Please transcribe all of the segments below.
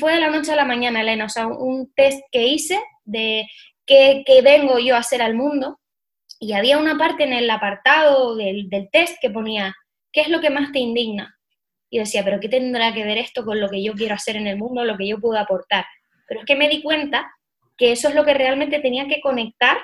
fue de la noche a la mañana, Elena, o sea, un test que hice de qué, vengo yo a hacer al mundo, y había una parte en el apartado del, del test que ponía, ¿qué es lo que más te indigna? Y decía, pero ¿qué tendrá que ver esto con lo que yo quiero hacer en el mundo, lo que yo puedo aportar? Pero es que me di cuenta que eso es lo que realmente tenía que conectar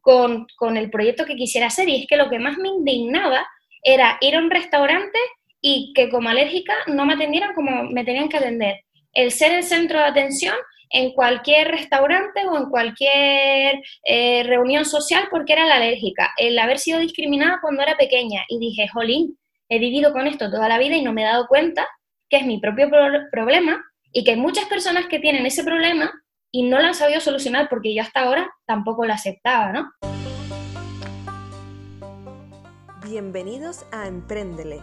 con, con, el proyecto que quisiera hacer. Y es que lo que más me indignaba era ir a un restaurante y que como alérgica no me atendieran como me tenían que atender. El ser el centro de atención en cualquier restaurante o en cualquier eh, reunión social porque era la alérgica. El haber sido discriminada cuando era pequeña. Y dije, jolín, he vivido con esto toda la vida y no me he dado cuenta que es mi propio problema y que hay muchas personas que tienen ese problema y no lo han sabido solucionar porque yo hasta ahora tampoco lo aceptaba, ¿no? Bienvenidos a Emprendele,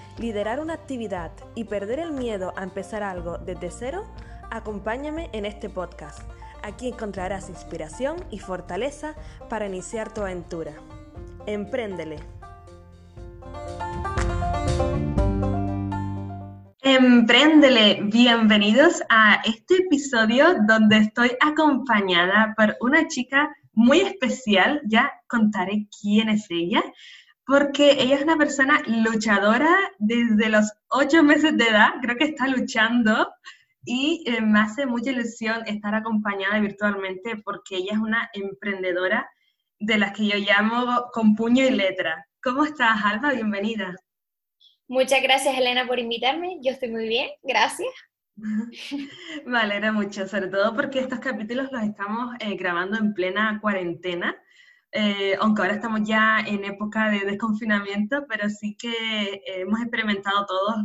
liderar una actividad y perder el miedo a empezar algo desde cero, acompáñame en este podcast Aquí encontrarás inspiración y fortaleza para iniciar tu aventura. Empréndele. Empréndele, bienvenidos a este episodio donde estoy acompañada por una chica muy especial, ya contaré quién es ella, porque ella es una persona luchadora desde los ocho meses de edad, creo que está luchando y eh, me hace mucha ilusión estar acompañada virtualmente porque ella es una emprendedora de las que yo llamo con puño y letra. ¿Cómo estás, Alba? Bienvenida. Muchas gracias, Elena, por invitarme. Yo estoy muy bien, gracias. Me alegra mucho, sobre todo porque estos capítulos los estamos eh, grabando en plena cuarentena eh, aunque ahora estamos ya en época de desconfinamiento, pero sí que eh, hemos experimentado todos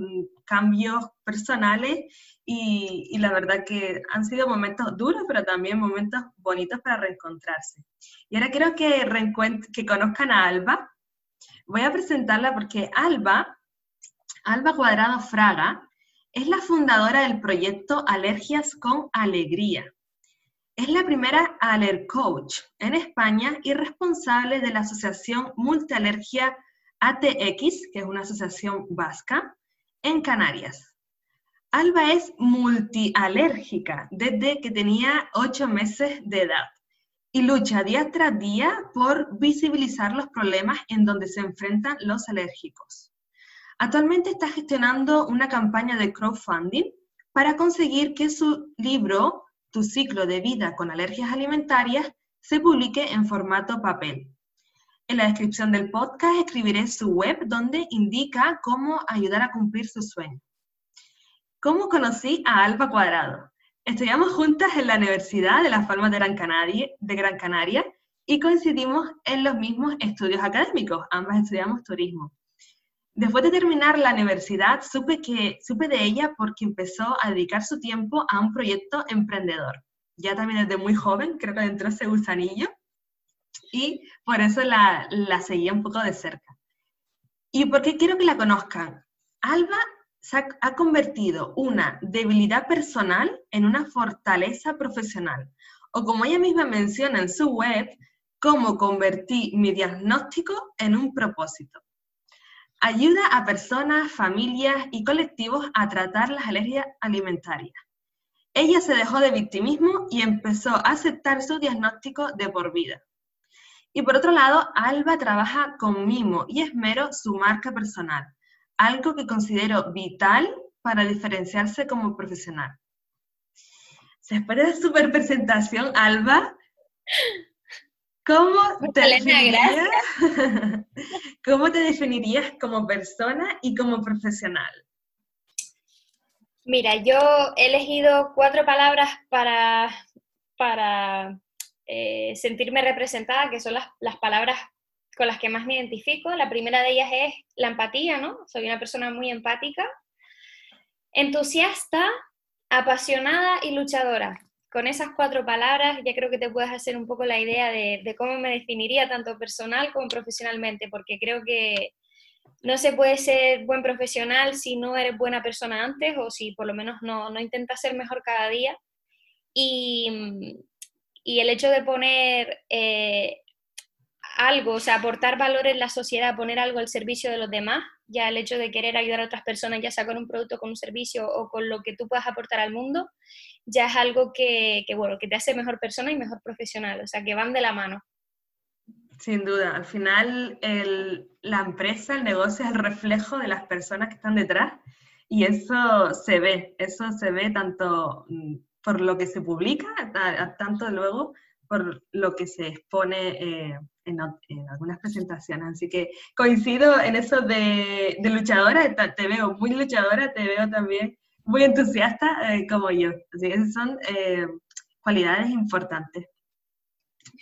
cambios personales y, y, la verdad que han sido momentos duros, pero también momentos bonitos para reencontrarse. Y ahora quiero que, que conozcan a Alba. Voy a presentarla porque Alba, Alba Cuadrado Fraga, es la fundadora del proyecto Alergias con Alegría es la primera Aller Coach en España y responsable de la Asociación Multialergia ATX, que es una asociación vasca, en Canarias. Alba es multialérgica desde que tenía ocho meses de edad y lucha día tras día por visibilizar los problemas en donde se enfrentan los alérgicos. Actualmente está gestionando una campaña de crowdfunding para conseguir que su libro tu ciclo de vida con alergias alimentarias se publique en formato papel. En la descripción del podcast escribiré su web donde indica cómo ayudar a cumplir su sueño. ¿Cómo conocí a Alba Cuadrado? Estudiamos juntas en la Universidad de Las Palmas de Gran Canaria, de Gran Canaria y coincidimos en los mismos estudios académicos. Ambas estudiamos turismo. Después de terminar la universidad, supe, que, supe de ella porque empezó a dedicar su tiempo a un proyecto emprendedor. Ya también desde muy joven, creo que entró ese gusanillo, y por eso la, la seguía un poco de cerca. ¿Y por qué quiero que la conozcan? Alba ha, ha convertido una debilidad personal en una fortaleza profesional, o como ella misma menciona en su web, cómo convertí mi diagnóstico en un propósito. Ayuda a personas, familias y colectivos a tratar las alergias alimentarias. Ella se dejó de victimismo y empezó a aceptar su diagnóstico de por vida. Y por otro lado, Alba trabaja con mimo y esmero su marca personal, algo que considero vital para diferenciarse como profesional. Después de super presentación, Alba, ¿Cómo te, definirías, ¿Cómo te definirías como persona y como profesional? Mira, yo he elegido cuatro palabras para, para eh, sentirme representada, que son las, las palabras con las que más me identifico. La primera de ellas es la empatía, ¿no? Soy una persona muy empática, entusiasta, apasionada y luchadora con esas cuatro palabras ya creo que te puedes hacer un poco la idea de, cómo me definiría tanto personal como profesionalmente, porque creo que no se puede ser buen profesional si no eres buena persona antes o si por lo menos no, no intentas ser mejor cada día. Y, y el hecho de poner eh, algo, o sea, aportar valor en la sociedad, poner algo al servicio de los demás, ya el hecho de querer ayudar a otras personas, ya sea con un producto, con un servicio o con lo que tú puedas aportar al mundo, ya es algo que, bueno, que te hace mejor persona y mejor profesional, o sea, que van de la mano. Sin duda, al final la empresa, el negocio es el reflejo de las personas que están detrás y eso se ve, eso se ve tanto por lo que se publica, tanto luego por lo que se expone eh, en, algunas presentaciones. Así que coincido en eso de, luchadora, te veo muy luchadora, te veo también muy entusiasta eh, como yo. Así que esas son eh, cualidades importantes.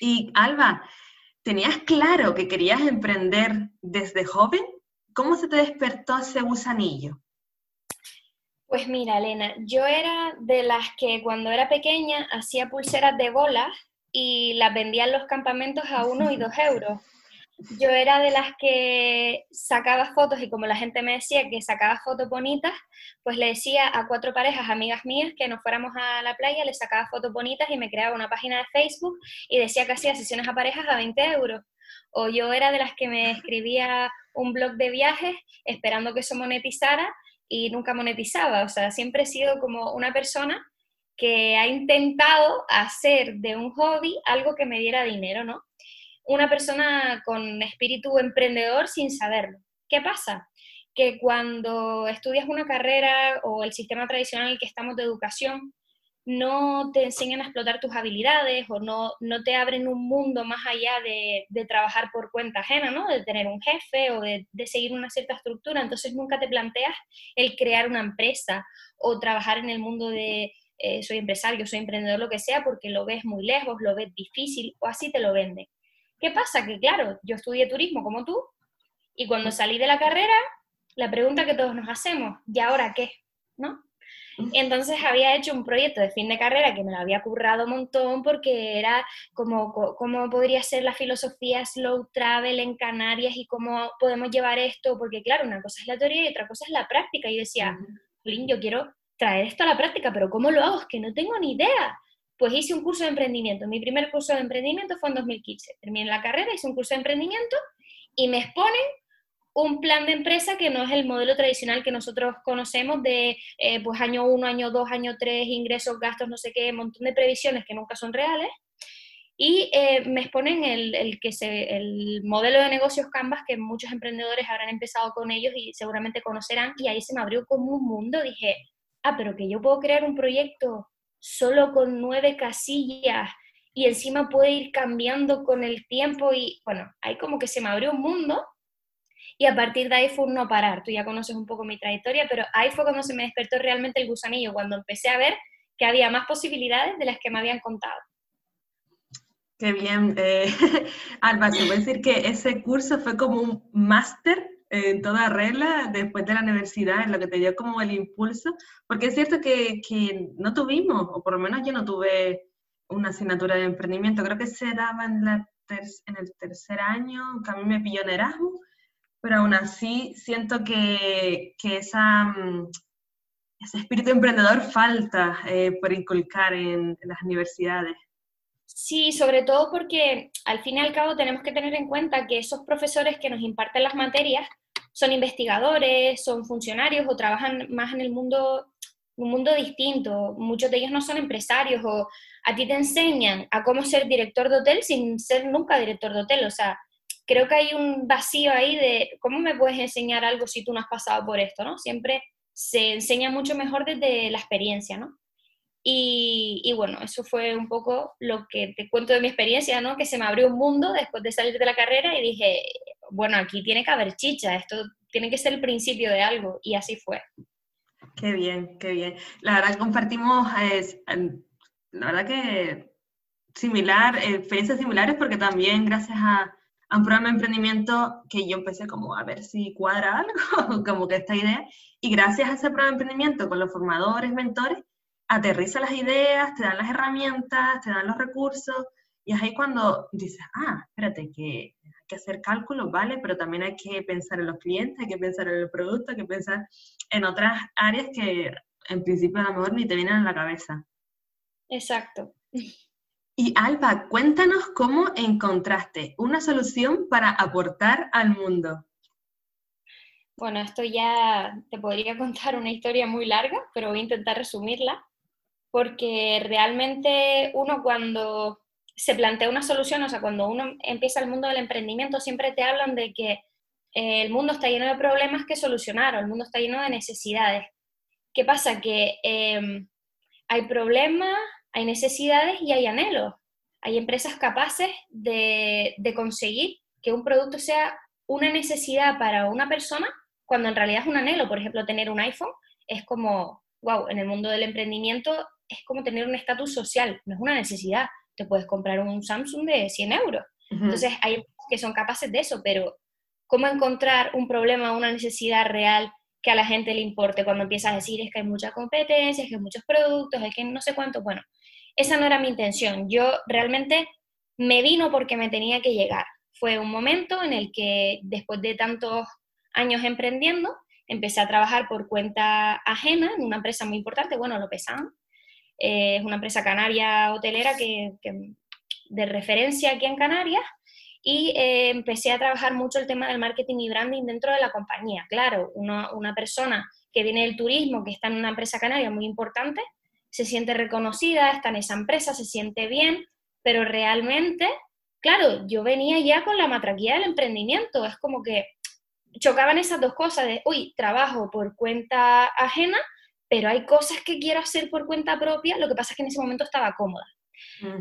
Y Alba, ¿tenías claro que querías emprender desde joven? ¿Cómo se te despertó ese gusanillo? Pues mira, Elena, yo era de las que cuando era pequeña hacía pulseras de bolas y las vendía en los campamentos a uno y dos euros. Yo era de las que sacaba fotos y como la gente me decía que sacaba fotos bonitas, pues le decía a cuatro parejas, amigas mías, que nos fuéramos a la playa, les sacaba fotos bonitas y me creaba una página de Facebook y decía que hacía sesiones a parejas a 20 euros. O yo era de las que me escribía un blog de viajes esperando que eso monetizara y nunca monetizaba. O sea, siempre he sido como una persona que ha intentado hacer de un hobby algo que me diera dinero, ¿no? Una persona con espíritu emprendedor sin saberlo. ¿Qué pasa? Que cuando estudias una carrera o el sistema tradicional en el que estamos de educación, no te enseñan a explotar tus habilidades o no, no te abren un mundo más allá de, trabajar por cuenta ajena, ¿no? De tener un jefe o de, de, seguir una cierta estructura. Entonces nunca te planteas el crear una empresa o trabajar en el mundo de, eh, soy empresario, soy emprendedor, lo que sea, porque lo ves muy lejos, lo ves difícil o así te lo venden. ¿Qué pasa? Que claro, yo estudié turismo como tú y cuando salí de la carrera, la pregunta que todos nos hacemos, ¿y ahora qué? ¿No? Entonces había hecho un proyecto de fin de carrera que me lo había currado un montón porque era como cómo podría ser la filosofía slow travel en Canarias y cómo podemos llevar esto, porque claro, una cosa es la teoría y otra cosa es la práctica. Y yo decía, yo quiero traer esto a la práctica, pero ¿cómo lo hago? Es que no tengo ni idea. Pues hice un curso de emprendimiento. Mi primer curso de emprendimiento fue en 2015. Terminé la carrera, hice un curso de emprendimiento y me exponen un plan de empresa que no es el modelo tradicional que nosotros conocemos de eh, pues año 1, año 2, año 3, ingresos, gastos, no sé qué, un montón de previsiones que nunca son reales. Y eh, me exponen el, el, que se, el modelo de negocios Canvas, que muchos emprendedores habrán empezado con ellos y seguramente conocerán, y ahí se me abrió como un mundo. Dije, ah, pero que yo puedo crear un proyecto solo con nueve casillas y encima puede ir cambiando con el tiempo y bueno, ahí como que se me abrió un mundo y a partir de ahí fue un no parar. Tú ya conoces un poco mi trayectoria, pero ahí fue cuando se me despertó realmente el gusanillo, cuando empecé a ver que había más posibilidades de las que me habían contado. Qué bien. Eh, Alba, te voy a decir que ese curso fue como un máster en toda regla después de la universidad, en lo que te dio como el impulso, porque es cierto que, que no tuvimos, o por lo menos yo no tuve una asignatura de emprendimiento, creo que se daba en, la en el tercer año, que a mí me pilló en Erasmus, pero aún así siento que, que esa, mm, ese espíritu emprendedor falta eh, por inculcar en, en las universidades. Sí, sobre todo porque al fin y al cabo tenemos que tener en cuenta que esos profesores que nos imparten las materias son investigadores, son funcionarios o trabajan más en el mundo, un mundo distinto. Muchos de ellos no son empresarios o a ti te enseñan a cómo ser director de hotel sin ser nunca director de hotel. O sea, creo que hay un vacío ahí de cómo me puedes enseñar algo si tú no has pasado por esto, ¿no? Siempre se enseña mucho mejor desde la experiencia, ¿no? Y, y, bueno, eso fue un poco lo que te cuento de mi experiencia, ¿no? Que se me abrió un mundo después de salir de la carrera y dije, bueno, aquí tiene que haber chicha, esto tiene que ser el principio de algo, y así fue. Qué bien, qué bien. La verdad compartimos, la verdad que similar, experiencias similares, porque también gracias a, un programa de emprendimiento que yo empecé como a ver si cuadra algo, como que esta idea, y gracias a ese programa de emprendimiento con los formadores, mentores, aterriza las ideas, te dan las herramientas, te dan los recursos, y es ahí cuando dices, ah, espérate, que que hacer cálculos, ¿vale? Pero también hay que pensar en los clientes, hay que pensar en el producto, hay que pensar en otras áreas que en principio a lo mejor ni te vienen a la cabeza. Exacto. Y Alba, cuéntanos cómo encontraste una solución para aportar al mundo. Bueno, esto ya te podría contar una historia muy larga, pero voy a intentar resumirla, porque realmente uno cuando se plantea una solución, o sea, cuando uno empieza el mundo del emprendimiento, siempre te hablan de que eh, el mundo está lleno de problemas que solucionar, o el mundo está lleno de necesidades. ¿Qué pasa? Que em, hay problemas, hay necesidades y hay anhelos. Hay empresas capaces de, de conseguir que un producto sea una necesidad para una persona cuando en realidad es un anhelo. Por ejemplo, tener un iPhone es como, wow, en el mundo del emprendimiento es como tener un estatus social, no es una necesidad te puedes comprar un Samsung de 100 euros. Entonces, hay que son capaces de eso, pero ¿cómo encontrar un problema, una necesidad real que a la gente le importe cuando empiezas a decir es que hay mucha competencia, es que hay muchos productos, es que no sé cuánto? Bueno, esa no era mi intención. Yo realmente me vino porque me tenía que llegar. Fue un momento en el que después de tantos años emprendiendo, empecé a trabajar por cuenta ajena en una empresa muy importante, bueno, lo pesaban, eh, es una empresa canaria hotelera que, de referencia aquí en Canarias y eh, empecé a trabajar mucho el tema del marketing y branding dentro de la compañía. Claro, una, una persona que viene del turismo, que está en una empresa canaria muy importante, se siente reconocida, está en esa empresa, se siente bien, pero realmente, claro, yo venía ya con la matraquía del emprendimiento, es como que chocaban esas dos cosas de, uy, trabajo por cuenta ajena, pero hay cosas que quiero hacer por cuenta propia, lo que pasa es que en ese momento estaba cómoda.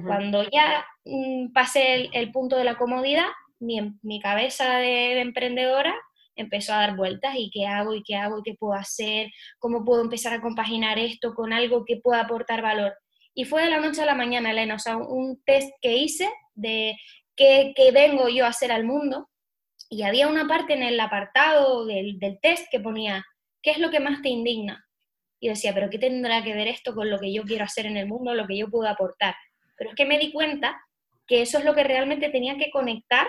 Cuando ya mm, pasé el, punto de la comodidad, mi, mi cabeza de, emprendedora empezó a dar vueltas y qué hago y qué hago y qué puedo hacer, cómo puedo empezar a compaginar esto con algo que pueda aportar valor. Y fue de la noche a la mañana, Elena, o sea, un test que hice de qué, qué vengo yo a hacer al mundo y había una parte en el apartado del, del test que ponía, ¿qué es lo que más te indigna? Y decía, pero ¿qué tendrá que ver esto con lo que yo quiero hacer en el mundo, lo que yo puedo aportar? Pero es que me di cuenta que eso es lo que realmente tenía que conectar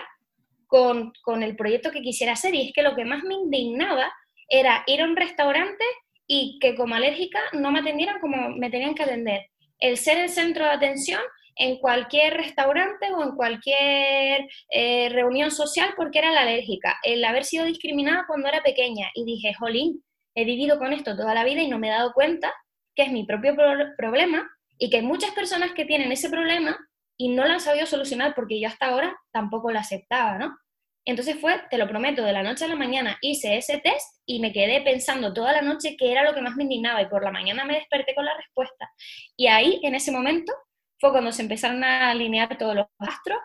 con, con el proyecto que quisiera hacer y es que lo que más me indignaba era ir a un restaurante y que como alérgica no me atendieran como me tenían que atender. El ser el centro de atención en cualquier restaurante o en cualquier eh, reunión social porque era la alérgica. El haber sido discriminada cuando era pequeña. Y dije, jolín, he vivido con esto toda la vida y no me he dado cuenta que es mi propio problema y que hay muchas personas que tienen ese problema y no lo han sabido solucionar porque yo hasta ahora tampoco lo aceptaba, ¿no? Entonces fue, te lo prometo, de la noche a la mañana hice ese test y me quedé pensando toda la noche qué era lo que más me indignaba y por la mañana me desperté con la respuesta. Y ahí, en ese momento, fue cuando se empezaron a alinear todos los astros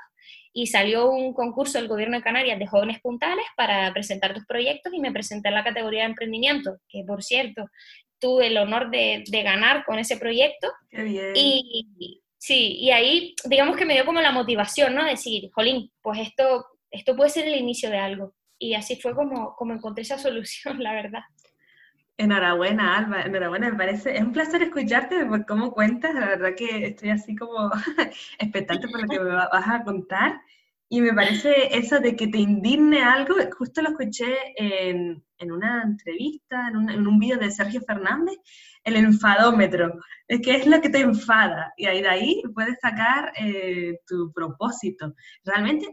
y salió un concurso del Gobierno de Canarias de jóvenes puntales para presentar tus proyectos y me presenté en la categoría de emprendimiento, que por cierto tuve el honor de, ganar con ese proyecto. Qué bien. Y, sí, y ahí digamos que me dio como la motivación, ¿no? Decir, jolín, pues esto, esto puede ser el inicio de algo. Y así fue como, como encontré esa solución, la verdad. Enhorabuena, Alba, enhorabuena, me parece, es un placer escucharte por cómo cuentas, la verdad que estoy así como expectante por lo que me vas a contar, y me parece eso de que te indigne algo, justo lo escuché en, en una entrevista, en un, en un vídeo de Sergio Fernández, el enfadómetro, es que es lo que te enfada, y ahí de ahí puedes sacar eh, tu propósito. Realmente,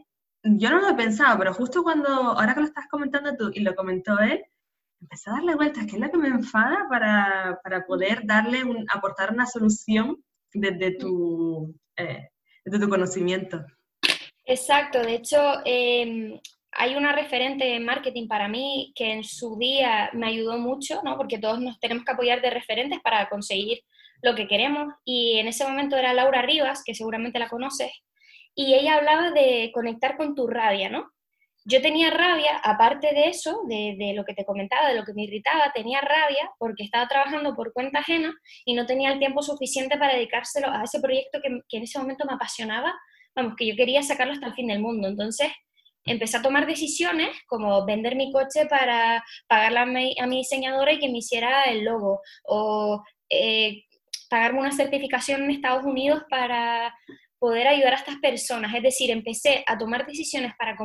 yo no lo he pensado, pero justo cuando, ahora que lo estás comentando tú y lo comentó él, empecé a darle vueltas, ¿qué es lo que me enfada para, para poder darle un, aportar una solución desde tu, eh, desde tu conocimiento. Exacto, de hecho, em, hay una referente en marketing para mí que en su día me ayudó mucho, ¿no? porque todos nos tenemos que apoyar de referentes para conseguir lo que queremos, y en ese momento era Laura Rivas, que seguramente la conoces, y ella hablaba de conectar con tu rabia, ¿no? Yo tenía rabia, aparte de eso, de, lo que te comentaba, de lo que me irritaba, tenía rabia porque estaba trabajando por cuenta ajena y no tenía el tiempo suficiente para dedicárselo a ese proyecto que, en ese momento me apasionaba, vamos, que yo quería sacarlo hasta el fin del mundo. Entonces, empecé a tomar decisiones como vender mi coche para pagarle a mi, diseñadora y que me hiciera el logo, o eh, pagarme una certificación en Estados Unidos para poder ayudar a estas personas. Es decir, empecé a tomar decisiones para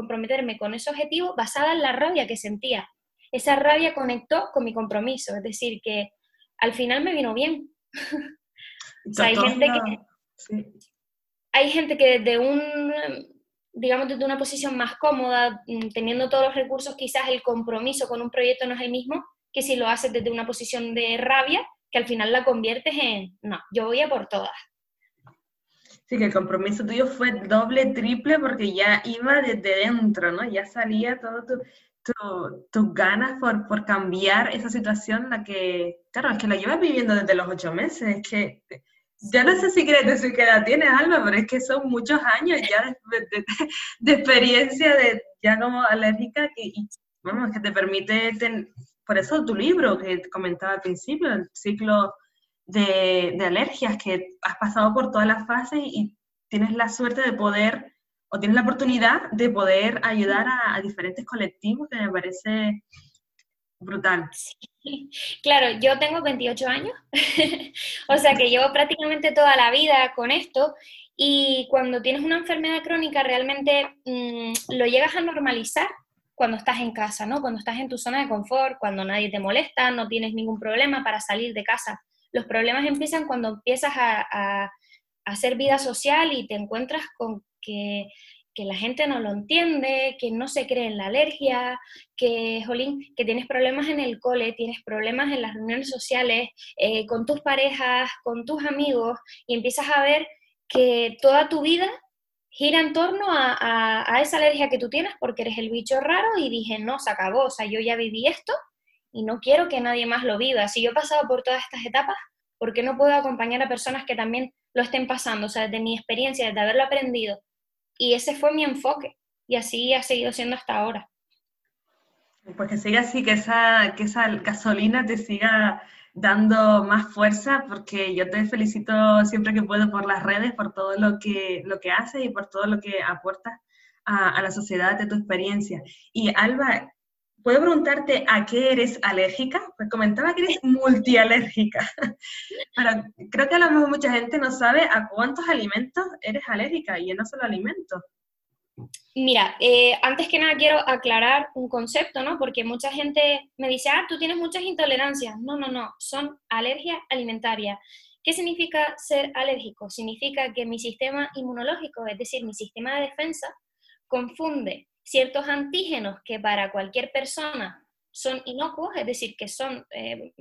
comprometerme con ese objetivo basada en la rabia que sentía. Esa rabia conectó con mi compromiso, es decir, que al final me vino bien. hay gente que, hay gente que desde un, digamos, desde una posición más cómoda, mm, teniendo todos los recursos, quizás el compromiso con un proyecto no es el mismo que si lo haces desde una posición de rabia, que al final la conviertes en, no, yo voy a por todas. Sí, que el compromiso tuyo fue doble, triple, porque ya iba desde dentro, ¿no? Ya salía todo tu, tus ganas por, por, cambiar esa situación, la que, claro, es que la llevas viviendo desde los ocho meses, es que ya no sé si quieres decir qué edad tienes, Alba, pero es que son muchos años ya de, experiencia de ya como alérgica que, vamos, que te permite, por eso tu libro que comentaba al principio, el ciclo de, alergias, que has pasado por todas las fases y tienes la suerte de poder o tienes la oportunidad de poder ayudar a, diferentes colectivos, que me parece brutal. Claro, yo tengo 28 años, o sea que llevo prácticamente toda la vida con esto y cuando tienes una enfermedad crónica realmente mm, lo llegas a normalizar cuando estás en casa, ¿no? Cuando estás en tu zona de confort, cuando nadie te molesta, no tienes ningún problema para salir de casa. Los problemas empiezan cuando empiezas a, a hacer vida social y te encuentras con que, la gente no lo entiende, que no se cree en la alergia, que, que tienes problemas en el cole, tienes problemas en las reuniones sociales, eh, con tus parejas, con tus amigos, y empiezas a ver que toda tu vida gira en torno a, a, esa alergia que tú tienes porque eres el bicho raro y dije, no, se acabó, o sea, yo ya viví esto y no quiero que nadie más lo viva. Si yo he pasado por todas estas etapas, ¿por qué no puedo acompañar a personas que también lo estén pasando? O sea, desde mi experiencia, desde haberlo aprendido, y ese fue mi enfoque y así ha seguido siendo hasta ahora. Pues que siga así, que esa, que esa gasolina te siga dando más fuerza, porque yo te felicito siempre que puedo por las redes, por todo lo que, lo que haces y por todo lo que aportas a, a la sociedad de tu experiencia. Y Alba, ¿puedo preguntarte a qué eres alérgica? Pues comentaba que eres multialérgica, pero creo que a lo mejor mucha gente no sabe a cuántos alimentos eres alérgica y no solo alimentos. Mira, eh, antes que nada quiero aclarar un concepto, ¿no? Porque mucha gente me dice, ah, tú tienes muchas intolerancias. No, no, no, son alergia alimentaria. ¿Qué significa ser alérgico? Significa que mi sistema inmunológico, es decir, mi sistema de defensa, confunde ciertos antígenos que para cualquier persona son inocuos, es decir, que son eh,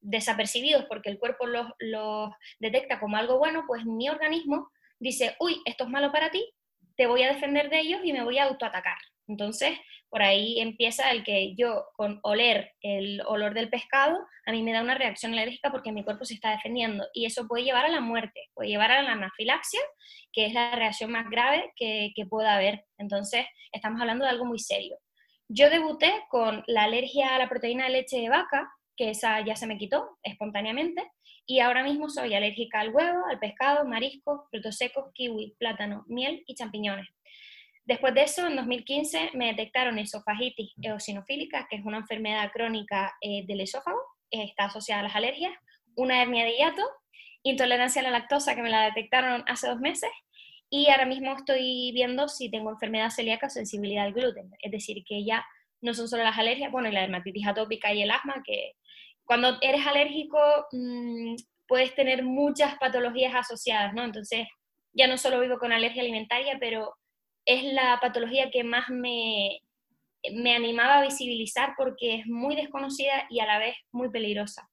desapercibidos porque el cuerpo los, los detecta como algo bueno, pues mi organismo dice, uy, esto es malo para ti, te voy a defender de ellos y me voy a autoatacar. Entonces, por ahí empieza el que yo con oler el olor del pescado, a mí me da una reacción alérgica porque mi cuerpo se está defendiendo y eso puede llevar a la muerte, puede llevar a la anafilaxia, que es la reacción más grave que, que pueda haber. Entonces, estamos hablando de algo muy serio. Yo debuté con la alergia a la proteína de leche de vaca, que esa ya se me quitó espontáneamente, y ahora mismo soy alérgica al huevo, al pescado, marisco, frutos secos, kiwi, plátano, miel y champiñones. Después de eso, en 2015, me detectaron esofagitis eosinofílica, que es una enfermedad crónica eh, del esófago, está asociada a las alergias, una hernia de hiato, intolerancia a la lactosa, que me la detectaron hace dos meses, y ahora mismo estoy viendo si tengo enfermedad celíaca o sensibilidad al gluten, es decir, que ya no son solo las alergias, bueno, y la dermatitis atópica y el asma, que cuando eres alérgico mm, puedes tener muchas patologías asociadas, ¿no? Entonces, ya no solo vivo con alergia alimentaria, pero es la patología que más me, me animaba a visibilizar porque es muy desconocida y a la vez muy peligrosa.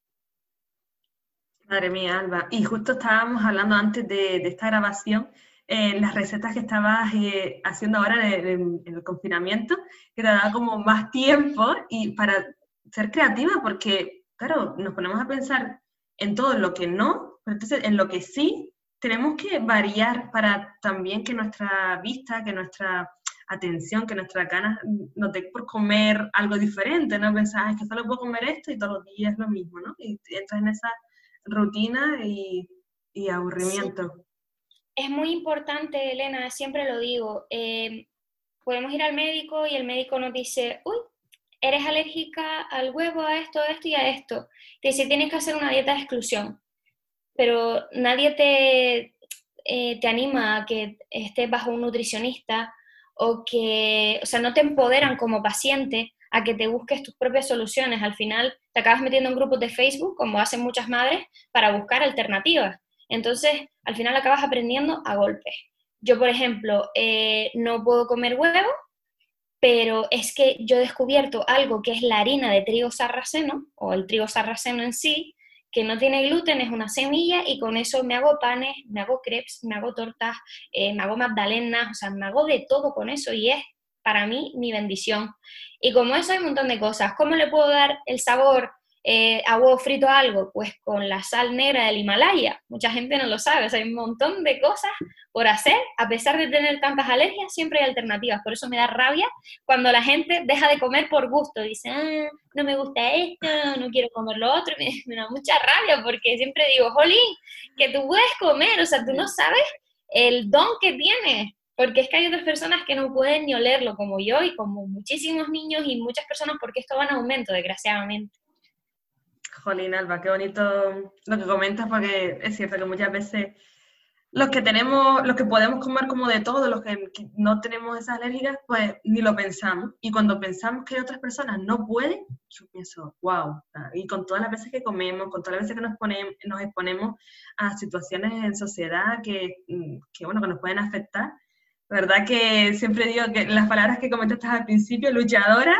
Madre mía, Alba. Y justo estábamos hablando antes de, esta grabación, eh, las recetas que estabas eh, haciendo ahora en, el confinamiento, que te daba como más tiempo y para ser creativa, porque, claro, nos ponemos a pensar en todo lo que no, pero entonces en lo que sí tenemos que variar para también que nuestra vista, que nuestra atención, que nuestra ganas nos dé por comer algo diferente, no pensar, es que solo puedo comer esto y todos los días lo mismo, ¿no? Y entras en esa rutina y, aburrimiento. Es muy importante, Elena, siempre lo digo, eh, podemos ir al médico y el médico nos dice, uy, eres alérgica al huevo, a esto, a esto y a esto. Te dice, tienes que hacer una dieta de exclusión pero nadie te, eh, te anima a que estés bajo un nutricionista o que, o sea, no te empoderan como paciente a que te busques tus propias soluciones. Al final te acabas metiendo en grupos de Facebook, como hacen muchas madres, para buscar alternativas. Entonces, al final acabas aprendiendo a golpes. Yo, por ejemplo, eh, no puedo comer huevo, pero es que yo he descubierto algo que es la harina de trigo sarraceno, o el trigo sarraceno en sí, que no tiene gluten, es una semilla y con eso me hago panes, me hago crepes, me hago tortas, eh, me hago magdalenas, o sea, me hago de todo con eso y es para mí mi bendición. Y como eso hay un montón de cosas, ¿cómo le puedo dar el sabor eh, a huevo frito algo? Pues con la sal negra del Himalaya. Mucha gente no lo sabe, o sea, hay un montón de cosas por hacer. A pesar de tener tantas alergias, siempre hay alternativas. Por eso me da rabia cuando la gente deja de comer por gusto. Dice, ah, no me gusta esto, no quiero comer lo otro. Me, me da mucha rabia porque siempre digo, Jolín, que tú puedes comer, o sea, tú no sabes el don que tienes porque es que hay otras personas que no pueden ni olerlo como yo y como muchísimos niños y muchas personas porque esto va en aumento, desgraciadamente. Jolín, Alba, qué bonito lo que comentas, porque es cierto que muchas veces los que tenemos, los que podemos comer como de todo, los que no tenemos esas alérgicas, pues ni lo pensamos. Y cuando pensamos que otras personas no pueden, yo pienso, wow. Y con todas las veces que comemos, con todas las veces que nos, ponemos, nos exponemos a situaciones en sociedad que, que, bueno, que nos pueden afectar, verdad que siempre digo que las palabras que comentaste al principio, luchadora,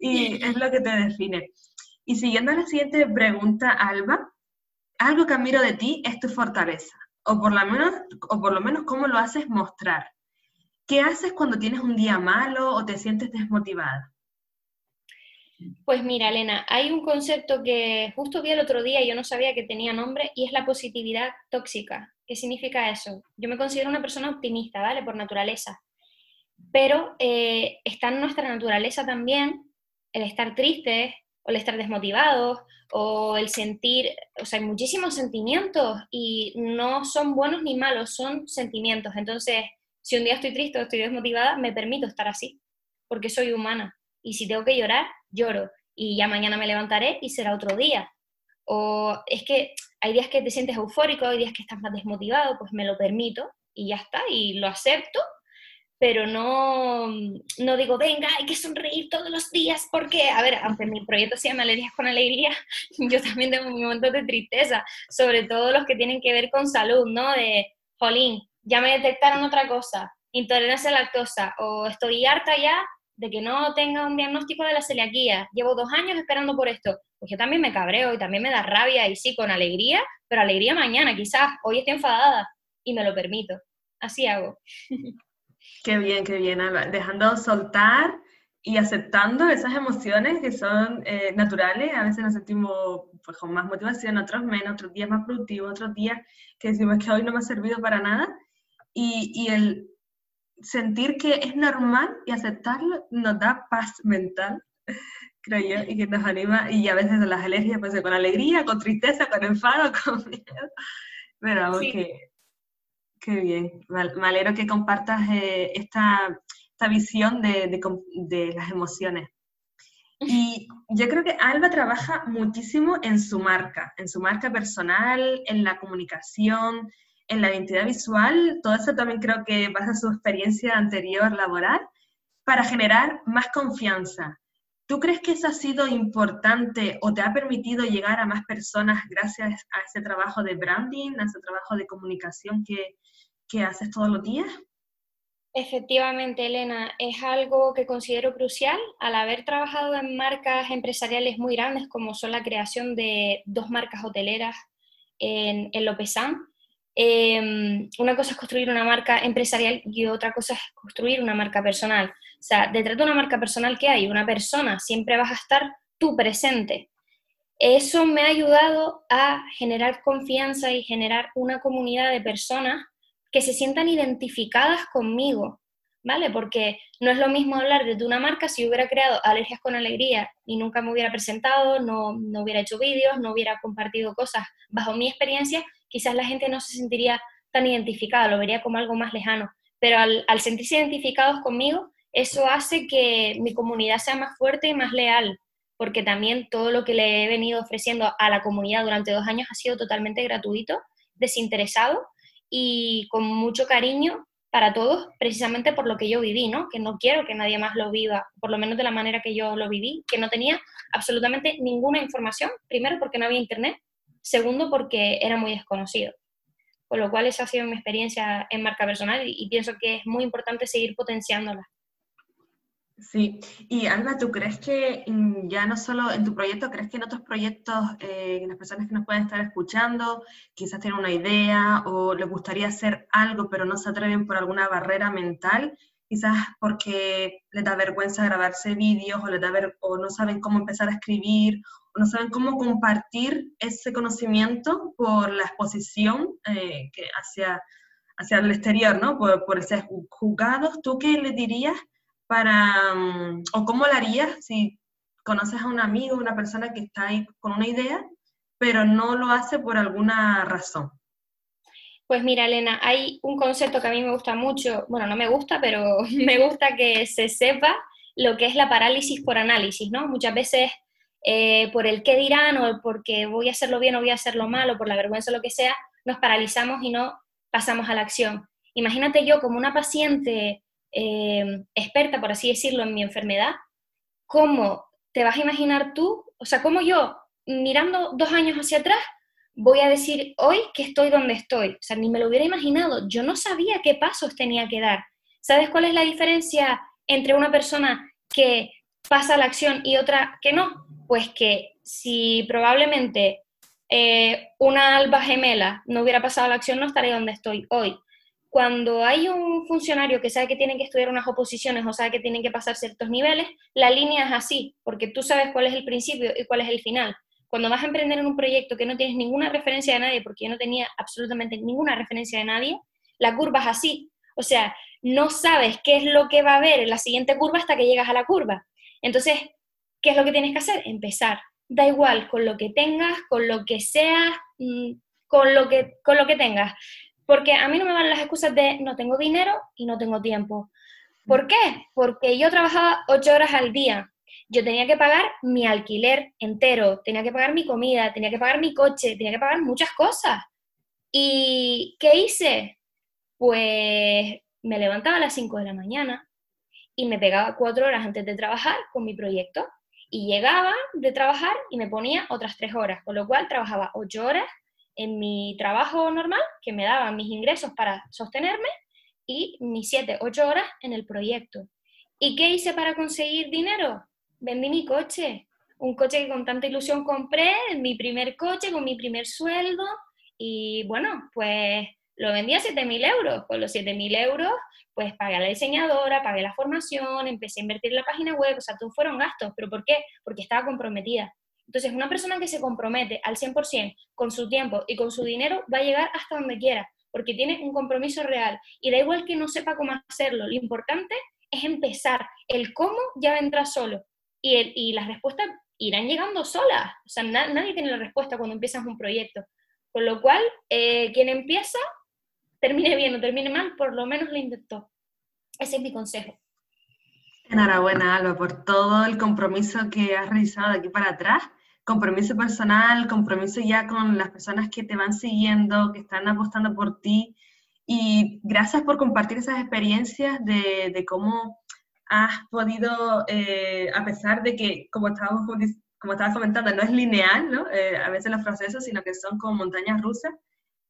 y es lo que te define. Y siguiendo la siguiente pregunta, Alba, algo que admiro de ti es tu fortaleza, o por lo menos, o por lo menos cómo lo haces mostrar. ¿Qué haces cuando tienes un día malo o te sientes desmotivada? Pues mira, Elena, hay un concepto que justo vi el otro día y yo no sabía que tenía nombre y es la positividad tóxica. ¿Qué significa eso? Yo me considero una persona optimista, ¿vale? Por naturaleza. Pero eh, está en nuestra naturaleza también el estar tristes, o el estar desmotivados, o el sentir, o sea, hay muchísimos sentimientos y no son buenos ni malos, son sentimientos. Entonces, si un día estoy triste o estoy desmotivada, me permito estar así, porque soy humana. Y si tengo que llorar, lloro. Y ya mañana me levantaré y será otro día. O es que hay días que te sientes eufórico, hay días que estás más desmotivado, pues me lo permito y ya está, y lo acepto pero no, no digo, venga, hay que sonreír todos los días, porque, a ver, aunque mi proyecto se llama Alergias con Alegría, yo también tengo un momento de tristeza, sobre todo los que tienen que ver con salud, ¿no? De, jolín, ya me detectaron otra cosa, intolerancia a lactosa, o estoy harta ya de que no tenga un diagnóstico de la celiaquía, llevo dos años esperando por esto, pues yo también me cabreo y también me da rabia, y sí, con alegría, pero alegría mañana, quizás, hoy estoy enfadada, y me lo permito, así hago. Qué bien, qué bien, Alba. Dejando soltar y aceptando esas emociones que son eh, naturales. A veces nos sentimos pues, con más motivación, otros menos, otros días más productivos, otros días que decimos que hoy no me ha servido para nada. Y, y el sentir que es normal y aceptarlo nos da paz mental, creo yo, y que nos anima. Y a veces las alergias ser con alegría, con tristeza, con enfado, con miedo. Pero vamos que Qué bien, me que compartas eh, esta, esta, visión de, de, de, las emociones. Y yo creo que Alba trabaja muchísimo en su marca, en su marca personal, en la comunicación, en la identidad visual. Todo eso también creo que basa su experiencia anterior laboral para generar más confianza. ¿Tú crees que eso ha sido importante o te ha permitido llegar a más personas gracias a ese trabajo de branding, a ese trabajo de comunicación que, que haces todos los días? Efectivamente, Elena, es algo que considero crucial al haber trabajado en marcas empresariales muy grandes como son la creación de dos marcas hoteleras en, en Lopezán. Em, una cosa es construir una marca empresarial y otra cosa es construir una marca personal. O sea, detrás de una marca personal que hay, una persona, siempre vas a estar tú presente. Eso me ha ayudado a generar confianza y generar una comunidad de personas que se sientan identificadas conmigo, ¿vale? Porque no es lo mismo hablar de una marca si hubiera creado Alergias con Alegría y nunca me hubiera presentado, no, no hubiera hecho vídeos, no hubiera compartido cosas bajo mi experiencia, quizás la gente no se sentiría tan identificada, lo vería como algo más lejano. Pero al, al sentirse identificados conmigo, eso hace que mi comunidad sea más fuerte y más leal, porque también todo lo que le he venido ofreciendo a la comunidad durante dos años ha sido totalmente gratuito, desinteresado y con mucho cariño para todos, precisamente por lo que yo viví, ¿no? Que no quiero que nadie más lo viva, por lo menos de la manera que yo lo viví, que no tenía absolutamente ninguna información, primero porque no había internet, segundo porque era muy desconocido. Con lo cual esa ha sido mi experiencia en marca personal y, pienso que es muy importante seguir potenciándola. Sí, y Alba, ¿tú crees que mm, ya no solo en tu proyecto, crees que en otros proyectos, eh, las personas que nos pueden estar escuchando, quizás tienen una idea o les gustaría hacer algo, pero no se atreven por alguna barrera mental, quizás porque les da vergüenza grabarse vídeos o, les da ver, o no saben cómo empezar a escribir no saben cómo compartir ese conocimiento por la exposición eh, que hacia, hacia el exterior, ¿no? Por, por ser juzgados, ¿tú qué les dirías? para, mm, o cómo lo harías si conoces a un amigo, una persona que está ahí con una idea, pero no lo hace por alguna razón? Pues mira, Elena, hay un concepto que a mí me gusta mucho, bueno, no me gusta, pero me gusta que se sepa lo que es la parálisis por análisis, ¿no? Muchas veces eh, por el qué dirán o porque voy a hacerlo bien o voy a hacerlo mal o por la vergüenza o lo que sea, nos paralizamos y no pasamos a la acción. Imagínate yo como una paciente eh, experta, por así decirlo, en mi enfermedad, ¿cómo te vas a imaginar tú? O sea, ¿cómo yo, mirando dos años hacia atrás, voy a decir hoy que estoy donde estoy? O sea, ni me lo hubiera imaginado. Yo no sabía qué pasos tenía que dar. ¿Sabes cuál es la diferencia entre una persona que pasa la acción y otra que no? Pues que si probablemente eh, una alba gemela no hubiera pasado la acción, no estaría donde estoy hoy cuando hay un funcionario que sabe que tiene que estudiar unas oposiciones o sabe que tienen que pasar ciertos niveles, la línea es así, porque tú sabes cuál es el principio y cuál es el final. Cuando vas a emprender en un proyecto que no tienes ninguna referencia de nadie, porque yo no tenía absolutamente ninguna referencia de nadie, la curva es así. O sea, no sabes qué es lo que va a haber en la siguiente curva hasta que llegas a la curva. Entonces, ¿qué es lo que tienes que hacer? Empezar. Da igual con lo que tengas, con lo que seas, mm, con lo que, con lo que tengas. Porque a mí no me van las excusas de no tengo dinero y no tengo tiempo. ¿Por qué? Porque yo trabajaba ocho horas al día. Yo tenía que pagar mi alquiler entero, tenía que pagar mi comida, tenía que pagar mi coche, tenía que pagar muchas cosas. ¿Y qué hice? Pues me levantaba a las 5 de la mañana y me pegaba cuatro horas antes de trabajar con mi proyecto. Y llegaba de trabajar y me ponía otras tres horas, con lo cual trabajaba ocho horas en mi trabajo normal, que me daban mis ingresos para sostenerme, y mis 7, 8 horas en el proyecto. ¿Y qué hice para conseguir dinero? Vendí mi coche, un coche que con tanta ilusión compré, mi primer coche con mi primer sueldo, y bueno, pues lo vendí a 7.000 euros. Con los 7.000 euros, pues pagué a la diseñadora, pagué la formación, empecé a invertir la página web, o sea, todos fueron gastos. ¿Pero por qué? Porque estaba comprometida. Entonces, una persona que se compromete al 100% con su tiempo y con su dinero va a llegar hasta donde quiera, porque tiene un compromiso real. Y da igual que no sepa cómo hacerlo, lo importante es empezar. El cómo ya vendrá solo. Y, el, y las respuestas irán llegando solas. O sea, nadie tiene la respuesta cuando empiezas un proyecto. Con lo cual, eh, quien empieza, termine bien o termine mal, por lo menos lo intentó. Ese es mi consejo. Enhorabuena, Alba, por todo el compromiso que has realizado de aquí para atrás compromiso personal, compromiso ya con las personas que te van siguiendo, que están apostando por ti. Y gracias por compartir esas experiencias de, cómo has podido, eh, a pesar de que, como como estabas comentando, no es lineal, ¿no? Eh, a veces los procesos, sino que son como montañas rusas.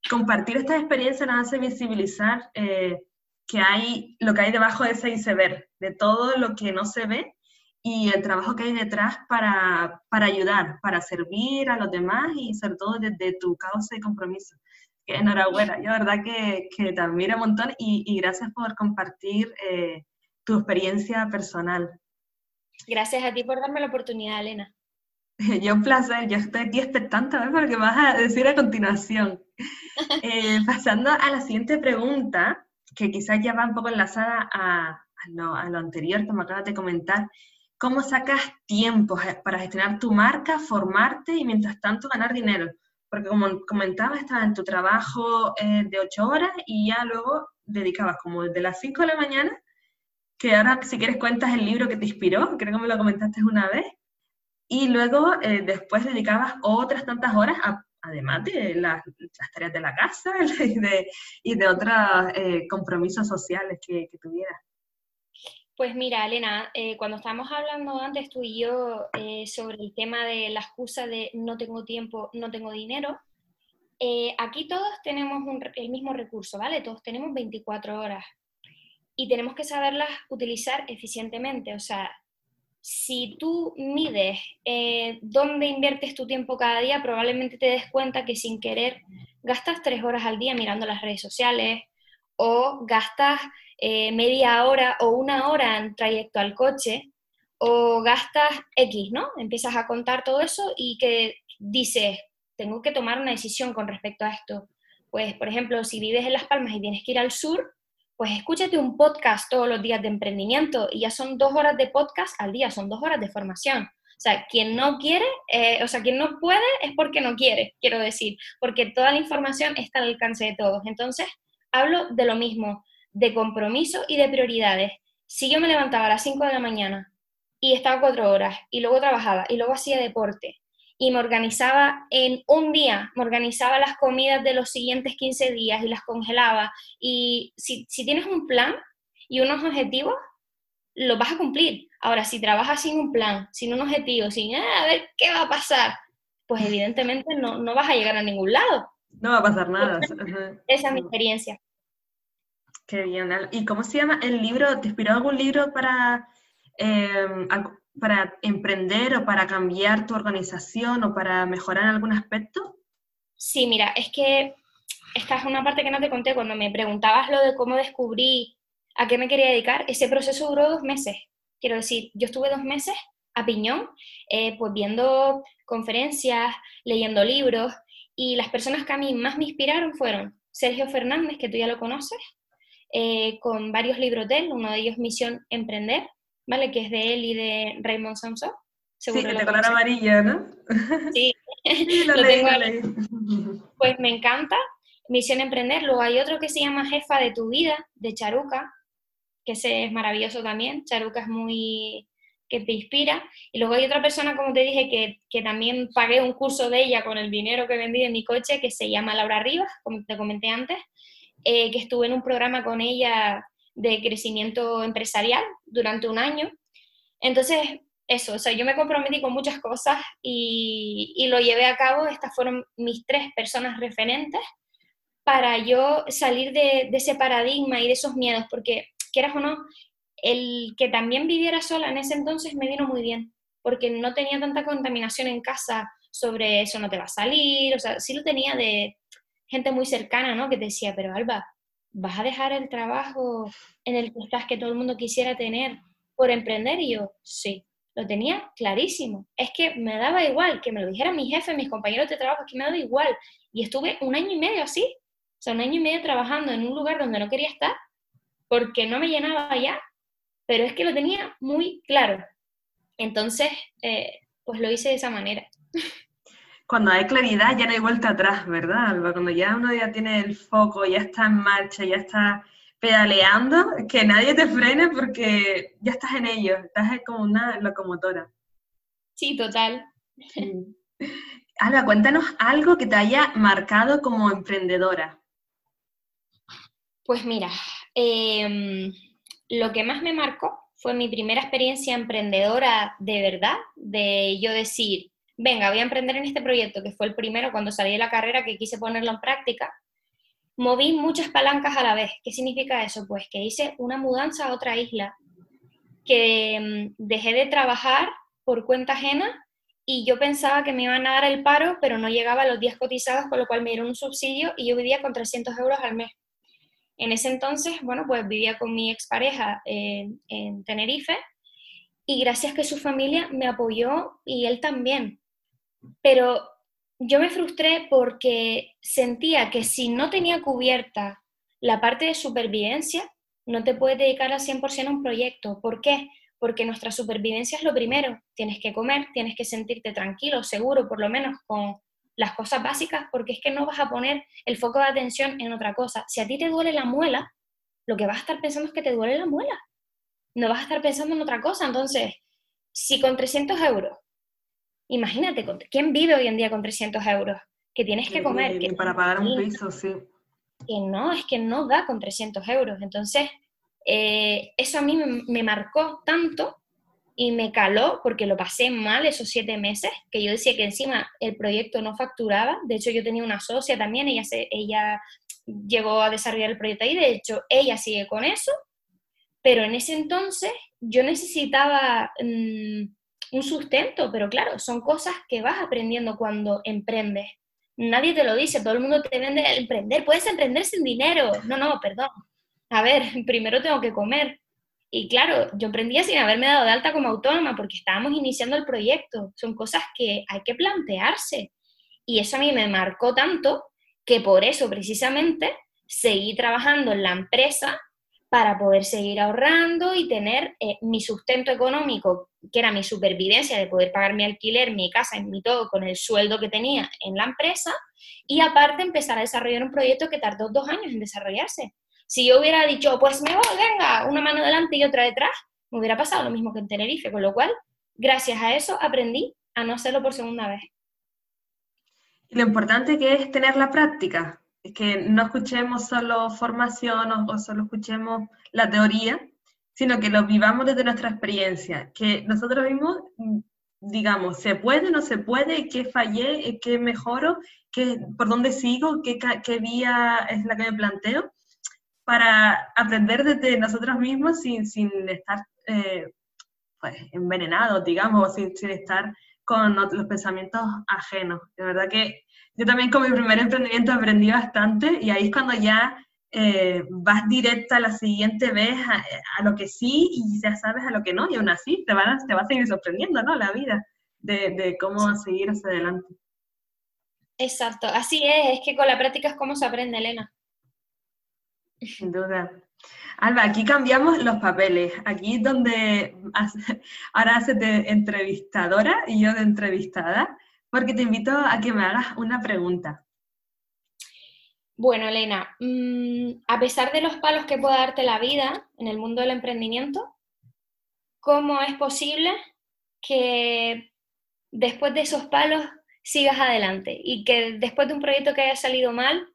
Compartir estas experiencias nos hace visibilizar eh, que hay lo que hay debajo de ese iceberg, de todo lo que no se ve y el trabajo que hay detrás para, para, ayudar, para servir a los demás y sobre todo desde tu causa y compromiso. enhorabuena, yo verdad que, que te admiro un montón y, y gracias por compartir eh, tu experiencia personal. Gracias a ti por darme la oportunidad, Elena. Yo un placer, yo estoy aquí expectante a ver lo que vas a decir a continuación. Eh, pasando a la siguiente pregunta, que quizás ya va un poco enlazada a, a, lo, a lo anterior que me acabas de comentar, cómo sacas tiempo para gestionar tu marca, formarte y mientras tanto ganar dinero. Porque como comentaba, estabas en tu trabajo eh, de ocho horas y ya luego dedicabas como desde las 5 de la mañana, que ahora si quieres cuentas el libro que te inspiró, creo que me lo comentaste una vez, y luego eh, después dedicabas otras tantas horas, además de las, tareas de la casa y de, otros eh, compromisos sociales que, que tuvieras. Pues mira, Elena, eh, cuando estábamos hablando antes tú y yo sobre el tema de la excusa de no tengo tiempo, no tengo dinero, aquí todos tenemos el mismo recurso, ¿vale? Todos tenemos 24 horas y tenemos que saberlas utilizar eficientemente. O sea, si tú mides eh, dónde inviertes tu tiempo cada día, probablemente te des cuenta que sin querer gastas tres horas al día mirando las redes sociales o gastas eh, media hora o una hora en trayecto al coche o gastas X, ¿no? Empiezas a contar todo eso y que dices, tengo que tomar una decisión con respecto a esto. Pues, por ejemplo, si vives en Las Palmas y tienes que ir al sur, pues escúchate un podcast todos los días de emprendimiento y ya son dos horas de podcast al día, son dos horas de formación. O sea, quien no quiere, eh, o sea, quien no puede es porque no quiere, quiero decir, porque toda la información está al alcance de todos. Entonces, hablo de lo mismo, de compromiso y de prioridades. Si yo me levantaba a las 5 de la mañana y estaba cuatro horas y luego trabajaba y luego hacía deporte y me organizaba en un día, me organizaba las comidas de los siguientes 15 días y las congelaba. Y si, tienes un plan y unos objetivos, lo vas a cumplir. Ahora, si trabajas sin un plan, sin un objetivo, sin ah, a ver qué va a pasar, pues evidentemente no, no vas a llegar a ningún lado. No va a pasar nada. Esa es mi experiencia. Qué bien. ¿Y cómo se llama el libro? ¿Te inspiró algún libro para eh, para emprender o para cambiar tu organización o para mejorar algún aspecto? Sí, mira, es que esta es una parte que no te conté cuando me preguntabas lo de cómo descubrí a qué me quería dedicar. Ese proceso duró dos meses. Quiero decir, yo estuve dos meses a piñón, eh, pues viendo conferencias, leyendo libros, y las personas que a mí más me inspiraron fueron Sergio Fernández, que tú ya lo conoces, eh, con varios libros de él, uno de ellos Misión Emprender, ¿vale? Que es de él y de Raymond Samson. sí, de color amarillo, ¿no? Sí, lo, tengo ahí. Pues me encanta. Misión Emprender. Luego hay otro que se llama Jefa de tu vida, de Charuca, que ese es maravilloso también. Charuca es muy que te inspira. Y luego hay otra persona, como te dije, que, que, también pagué un curso de ella con el dinero que vendí de mi coche, que se llama Laura Rivas, como te comenté antes, eh, que estuve en un programa con ella de crecimiento empresarial durante un año. Entonces, eso, o sea, yo me comprometí con muchas cosas y, lo llevé a cabo. Estas fueron mis tres personas referentes para yo salir de, ese paradigma y de esos miedos, porque quieras o no, el que también viviera sola en ese entonces me vino muy bien, porque no tenía tanta contaminación en casa sobre eso no te va a salir, o sea, sí lo tenía de gente muy cercana, ¿no? Que te decía, pero Alba, ¿vas a dejar el trabajo en el que estás que todo el mundo quisiera tener por emprender? Y yo, sí, lo tenía clarísimo. Es que me daba igual, que me lo dijera mi jefe, mis compañeros de trabajo, es que me daba igual. Y estuve un año y medio así, o sea, un año y medio trabajando en un lugar donde no quería estar, porque no me llenaba ya, pero es que lo tenía muy claro. Entonces, eh, pues lo hice de esa manera. cuando hay claridad ya no hay vuelta atrás, ¿verdad, Alba? Cuando ya uno ya tiene el foco, ya está en marcha, ya está pedaleando, que nadie te frene porque ya estás en ello, estás como una locomotora. Sí, total. Alba, cuéntanos algo que te haya marcado como emprendedora. Pues mira, em, lo que más me marcó fue mi primera experiencia emprendedora de verdad, de yo decir, venga, voy a emprender en este proyecto, que fue el primero cuando salí de la carrera que quise ponerlo en práctica, moví muchas palancas a la vez. ¿Qué significa eso? Pues que hice una mudanza a otra isla, que mm, dejé de trabajar por cuenta ajena y yo pensaba que me iban a dar el paro, pero no llegaba los días cotizados, con lo cual me dieron un subsidio y yo vivía con 300 euros al mes. En ese entonces, bueno, pues vivía con mi expareja en, en Tenerife y gracias que su familia me apoyó y él también pero yo me frustré porque sentía que si no tenía cubierta la parte de supervivencia, no te puedes dedicar al 100% a un proyecto. ¿Por qué? Porque nuestra supervivencia es lo primero. Tienes que comer, tienes que sentirte tranquilo, seguro, por lo menos con las cosas básicas, porque es que no vas a poner el foco de atención en otra cosa. Si a ti te duele la muela, lo que vas a estar pensando es que te duele la muela. No vas a estar pensando en otra cosa. Entonces, si con 300 euros Imagínate, ¿quién vive hoy en día con 300 euros? Que tienes que comer. que para pagar un piso, sí. Que no, es que no da con 300 euros. Entonces, eh, eso a mí me, marcó tanto y me caló porque lo pasé mal esos siete meses, que yo decía que encima el proyecto no facturaba. De hecho, yo tenía una socia también, ella, se, ella llegó a desarrollar el proyecto ahí, de hecho, ella sigue con eso, pero en ese entonces yo necesitaba mm, un sustento, pero claro, son cosas que vas aprendiendo cuando emprendes. Nadie te lo dice, todo el mundo te vende emprender, puedes emprender sin dinero. No, no, perdón. A ver, primero tengo que comer. Y claro, yo emprendía sin haberme dado de alta como autónoma porque estábamos iniciando el proyecto. Son cosas que hay que plantearse. Y eso a mí me marcó tanto que por eso precisamente seguí trabajando en la empresa para poder seguir ahorrando y tener eh, mi sustento económico, que era mi supervivencia de poder pagar mi alquiler, mi casa, mi todo, con el sueldo que tenía en la empresa, y aparte empezar a desarrollar un proyecto que tardó dos años en desarrollarse. Si yo hubiera dicho, pues me voy, venga, una mano delante y otra detrás, me hubiera pasado lo mismo que en Tenerife, con lo cual, gracias a eso, aprendí a no hacerlo por segunda vez. Lo importante que es tener la práctica, que no escuchemos solo formación o, solo escuchemos la teoría, sino que lo vivamos desde nuestra experiencia, que nosotros mismos digamos, ¿se puede, no se puede? ¿Qué fallé? ¿Qué mejoro? ¿Qué, ¿Por dónde sigo? ¿Qué, ¿Qué, vía es la que me planteo? Para aprender desde nosotros mismos sin, sin estar eh, pues, envenenados, digamos, sin, sin estar con los pensamientos ajenos. De verdad que yo también con mi primer emprendimiento aprendí bastante y ahí es cuando ya eh, vas directa a la siguiente vez a, lo que sí y ya sabes a lo que no y aún así te, van te va a seguir sorprendiendo, ¿no? La vida de, de cómo seguir hacia adelante. Exacto, así es, es que con la práctica es como se aprende, Elena. Sin duda. Alba, aquí cambiamos los papeles. Aquí es donde ahora haces de entrevistadora y yo de entrevistada, porque te invito a que me hagas una pregunta. Bueno, Elena, mm, a pesar de los palos que pueda darte la vida en el mundo del emprendimiento, ¿cómo es posible que después de esos palos sigas adelante y que después de un proyecto que haya salido mal,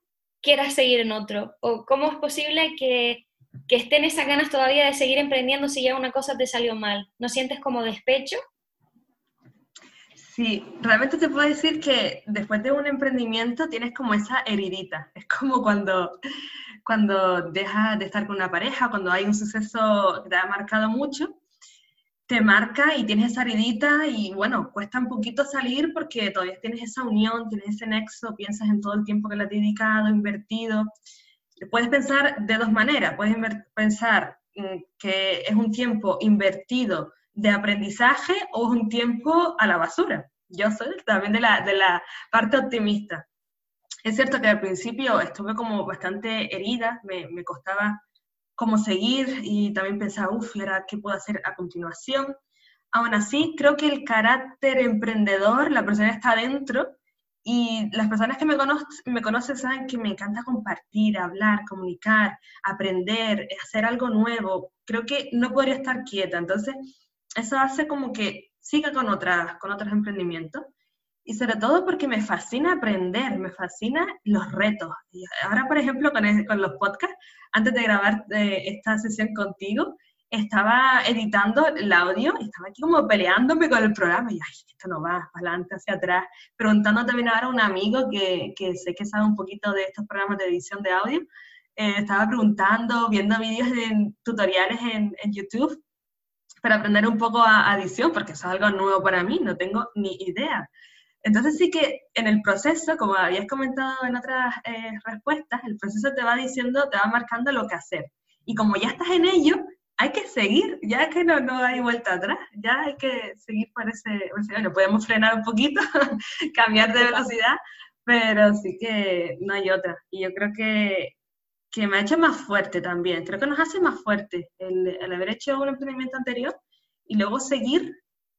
quieras seguir en otro? ¿O cómo es posible que que estén esas ganas todavía de seguir emprendiendo si ya una cosa te salió mal? ¿No sientes como despecho? Sí, realmente te puedo decir que después de un emprendimiento tienes como esa heridita. Es como cuando, cuando dejas de estar con una pareja, cuando hay un suceso que te ha marcado mucho, te marca y tienes esa heridita y bueno, cuesta un poquito salir porque todavía tienes esa unión, tienes ese nexo, piensas en todo el tiempo que le has dedicado, invertido puedes pensar de dos maneras. Puedes pensar mm, que es un tiempo invertido de aprendizaje o un tiempo a la basura. Yo soy también de la, de la parte optimista. Es cierto que al principio estuve como bastante herida, me, me costaba como seguir y también pensaba, uff, ¿y ahora qué puedo hacer a continuación? Aún así, creo que el carácter emprendedor, la persona está dentro y las personas que me, me conocen saben que me encanta compartir, hablar, comunicar, aprender, hacer algo nuevo. Creo que no podría estar quieta. Entonces, eso hace como que siga con, otras, con otros emprendimientos. Y sobre todo porque me fascina aprender, me fascina los retos. Y ahora, por ejemplo, con, con los podcasts, antes de grabar eh, esta sesión contigo, estaba editando el audio estaba aquí como peleándome con el programa y, ay, esto no va, para adelante, hacia atrás, preguntando también ahora a un amigo que, que, sé que sabe un poquito de estos programas de edición de audio, eh, estaba preguntando, viendo vídeos de tutoriales en, en, YouTube para aprender un poco a, edición, porque eso es algo nuevo para mí, no tengo ni idea. Entonces sí que en el proceso, como habías comentado en otras eh, respuestas, el proceso te va diciendo, te va marcando lo que hacer. Y como ya estás en ello, hay que seguir, ya que no, no hay vuelta atrás, ya hay que seguir por ese, bueno, podemos frenar un poquito, cambiar de velocidad, pero sí que no hay otra. Y yo creo que, que me ha hecho más fuerte también, creo que nos hace más fuerte el, el haber hecho un emprendimiento anterior y luego seguir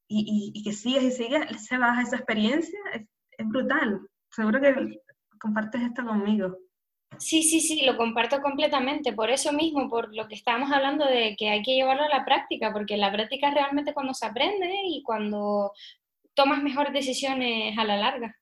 y, y, que sigas y sigas, se baja esa experiencia, es, es brutal. Seguro que compartes esto conmigo. Sí, sí, sí, lo comparto completamente. Por eso mismo, por lo que estábamos hablando de que hay que llevarlo a la práctica, porque la práctica es realmente cuando se aprende y cuando tomas mejores decisiones a la larga.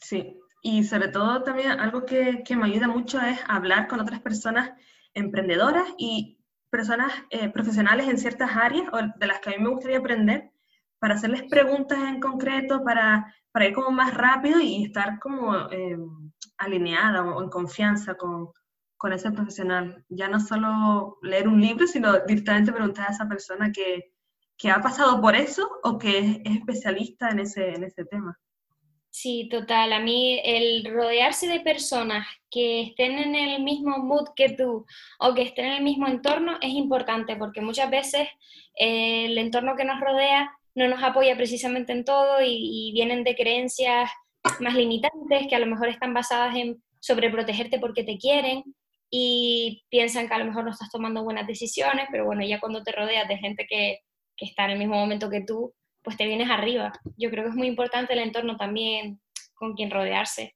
Sí, y sobre todo también algo que, que me ayuda mucho es hablar con otras personas emprendedoras y personas eh, profesionales en ciertas áreas o de las que a mí me gustaría aprender para hacerles preguntas en concreto, para, para ir como más rápido y estar como eh, alineada o en confianza con, con ese profesional. Ya no solo leer un libro, sino directamente preguntar a esa persona que, que ha pasado por eso o que es, es especialista en ese, en ese tema. Sí, total. A mí el rodearse de personas que estén en el mismo mood que tú o que estén en el mismo entorno es importante porque muchas veces eh, el entorno que nos rodea no nos apoya precisamente en todo y, vienen de creencias más limitantes que a lo mejor están basadas en sobreprotegerte porque te quieren y piensan que a lo mejor no estás tomando buenas decisiones, pero bueno, ya cuando te rodeas de gente que, que está en el mismo momento que tú, pues te vienes arriba. Yo creo que es muy importante el entorno también con quien rodearse.